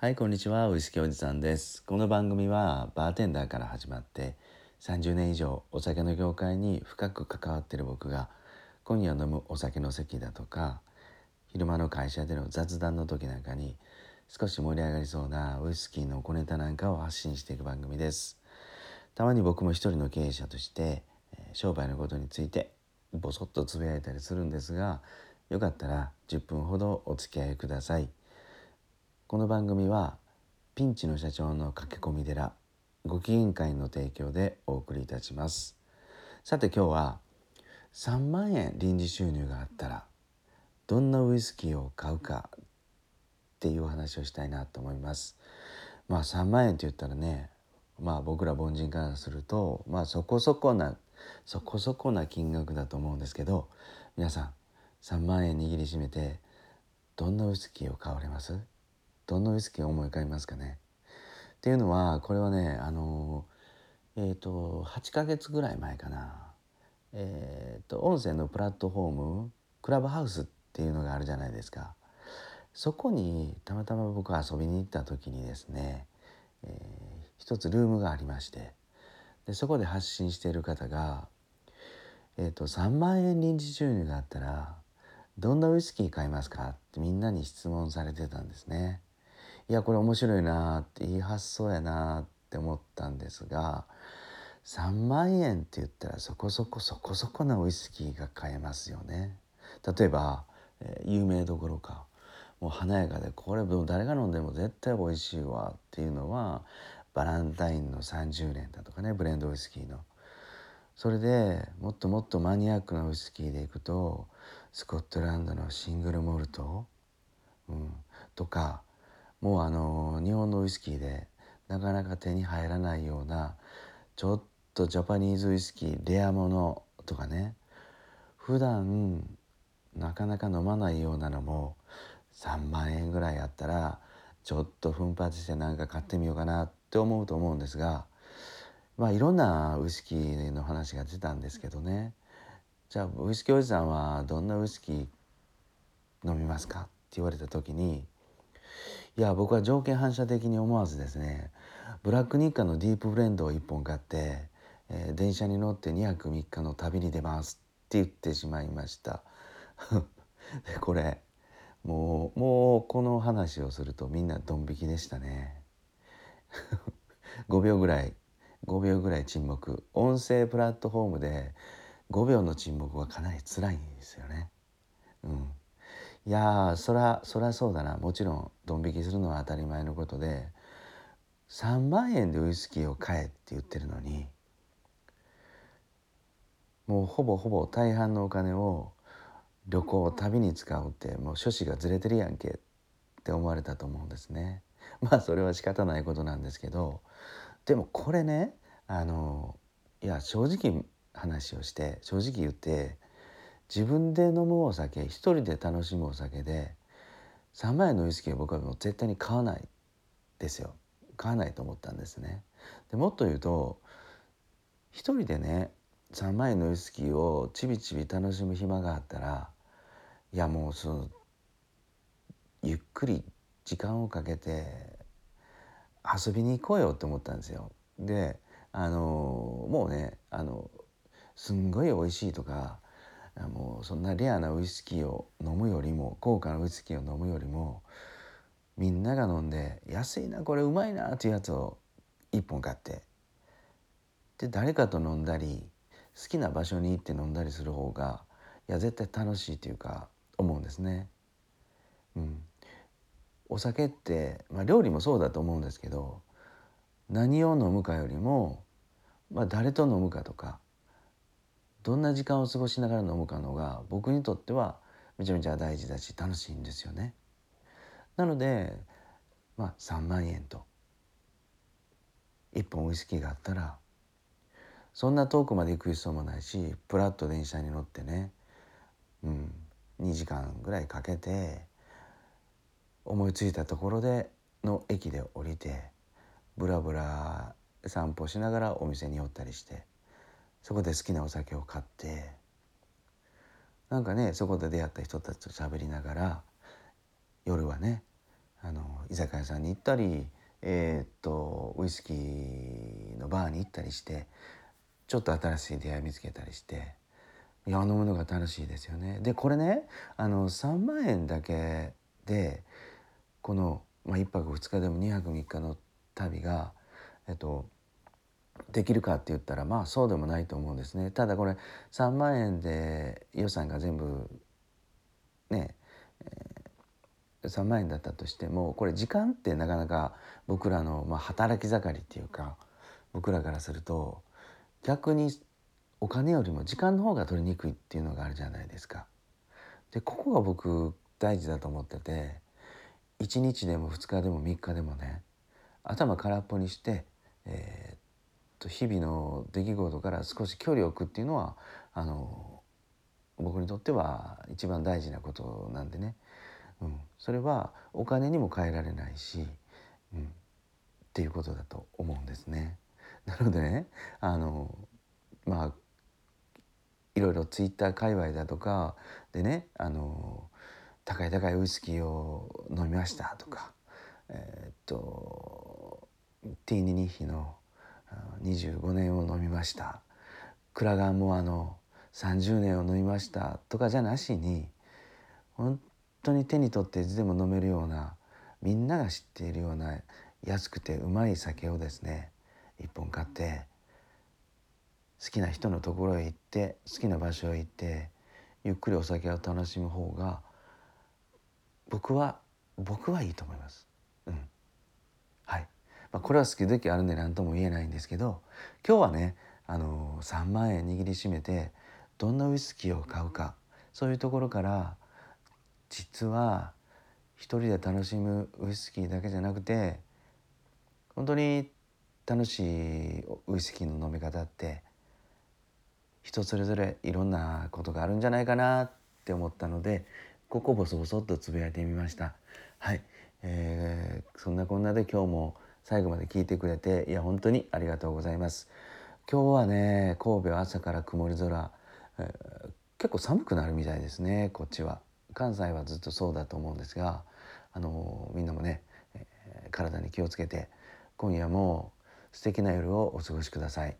はい、こんにちは。ウイスキーおじさんです。この番組はバーテンダーから始まって30年以上お酒の業界に深く関わっている僕が今夜飲むお酒の席だとか昼間の会社での雑談の時なんかに少し盛り上がりそうなウイスキーの小ネタなんかを発信していく番組です。たまに僕も一人の経営者として商売のことについてボソッとつぶやいたりするんですがよかったら10分ほどお付き合いください。この番組はピンチの社長の駆け込み寺ご機嫌会の提供でお送りいたします。さて今日は3万円臨時収入があったらどんなウイスキーを買うかっていうお話をしたいなと思います。まあ3万円って言ったらねまあ僕ら凡人からするとまあそこそこなそこそこな金額だと思うんですけど皆さん3万円握りしめてどんなウイスキーを買われます？どんなウイスキーを思い浮かびますかね？っていうのはこれはねあのえっ、と8ヶ月ぐらい前かな。えっ、と音声のプラットフォームクラブハウスっていうのがあるじゃないですか。そこにたまたま僕遊びに行った時にですね、えー一つルームがありましてでそこで発信している方が、えー、と3万円臨時収入があったらどんなウイスキー買いますか？ってみんなに質問されてたんですね。いやこれ面白いなっていい発想やなって思ったんですが3万円って言ったらそこそこそこそこなウイスキーが買えますよね。例えば、えー有名どころかもう華やかでこれ誰が飲んでも絶対美味しいわっていうのはバランタインの30年だとかねブレンドウイスキーの。それでもっともっとマニアックなウイスキーでいくとスコットランドのシングルモルト、うん、とかもうあの日本のウイスキーでなかなか手に入らないようなちょっとジャパニーズウイスキーレアものとかね。普段なかなか飲まないようなのも3万円ぐらいあったらちょっと奮発してなんか買ってみようかなって思うと思うんですがまあいろんなウイスキーの話が出たんですけどね。じゃあウイスキーおじさんはどんなウイスキー飲みますか？って言われた時にいや僕は条件反射的に思わずですねブラック日課のディープブレンドを1本買って、えー電車に乗って2泊3日の旅に出ますって言ってしまいました。でこれもうもうこの話をするとみんなドン引きでしたね。5秒ぐらい5秒ぐらい沈黙音声プラットフォームで5秒の沈黙はかなり辛いんですよね。うん、いやーそらそらそうだな。もちろんドン引きするのは当たり前のことで。3万円でウイスキーを買えって言ってるのにもうほぼほぼ大半のお金を旅行旅に使うってもう趣旨がずれてるやんけって思われたと思うんですね。まあそれは仕方ないことなんですけど。でもこれねあのいや正直話をして正直言って自分で飲むお酒一人で楽しむお酒で3万円のウイスキーは僕はもう絶対に買わないですよ買わないと思ったんですね。でもっと言うと一人でね3万円のウイスキーをちびちび楽しむ暇があったらいやもうそのゆっくり時間をかけて遊びに行こうよって思ったんですよ。であのもうねあのすんごい美味しいとかもうそんなレアなウイスキーを飲むよりも高価なウイスキーを飲むよりもみんなが飲んで安いなこれうまいなっていうやつを1本買ってで誰かと飲んだり好きな場所に行って飲んだりする方がいや絶対楽しいというか思うんですね。うん、お酒って、まあ、料理もそうだと思うんですけど何を飲むかよりも、まあ、誰と飲むかとかどんな時間を過ごしながら飲むかのが僕にとってはめちゃめちゃ大事だし楽しいんですよね。なので、まあ、3万円と1本ウイスキーがあったらそんな遠くまで行く必要もないしプラッと電車に乗ってね、うん、2時間ぐらいかけて思いついたところでの駅で降りてブラブラ散歩しながらお店に寄ったりしてそこで好きなお酒を買ってなんかねそこで出会った人たちと喋りながら夜はねあの居酒屋さんに行ったり、えー、っとウイスキーのバーに行ったりしてちょっと新しい出会い見つけたりしていや飲むのが楽しいですよね。でこれねあの3万円だけでこの、まあ、1泊2日でも2泊3日の旅が、えっと、できるかって言ったらまあそうでもないと思うんですね。ただこれ3万円で予算が全部ね、えー、3万円だったとしてもこれ時間ってなかなか僕らの、まあ、働き盛りっていうか僕らからすると逆にお金よりも時間の方が取りにくいっていうのがあるじゃないですか。でここが僕大事だと思ってて1日でも2日でも3日でもね頭空っぽにして、えー、と日々の出来事から少し距離を置くっていうのはあの僕にとっては一番大事なことなんでね、うん、それはお金にも変えられないし、うん、っていうことだと思うんですね。なのでねあのまあいろいろツイッター界隈だとかでねあの高い高いウイスキーを飲みましたとかえー、っとティーニニッヒの25年を飲みましたクラガンモアの30年を飲みましたとかじゃなしに本当に手に取っていつでも飲めるようなみんなが知っているような安くてうまい酒をですね一本買って好きな人のところへ行って好きな場所へ行ってゆっくりお酒を楽しむ方が僕は僕はいいと思います。まあ、これは好き時あるんで何とも言えないんですけど今日はねあの3万円握りしめてどんなウイスキーを買うかそういうところから実は一人で楽しむウイスキーだけじゃなくて本当に楽しいウイスキーの飲み方って人それぞれいろんなことがあるんじゃないかなって思ったのでここボソボソっとつぶやいてみました。はい、えー、そんなこんなで今日も最後まで聞いてくれていや本当にありがとうございます。今日はね神戸は朝から曇り空、えー、結構寒くなるみたいですねこっちは。関西はずっとそうだと思うんですが、あのー、みんなもね、えー、体に気をつけて今夜も素敵な夜をお過ごしください。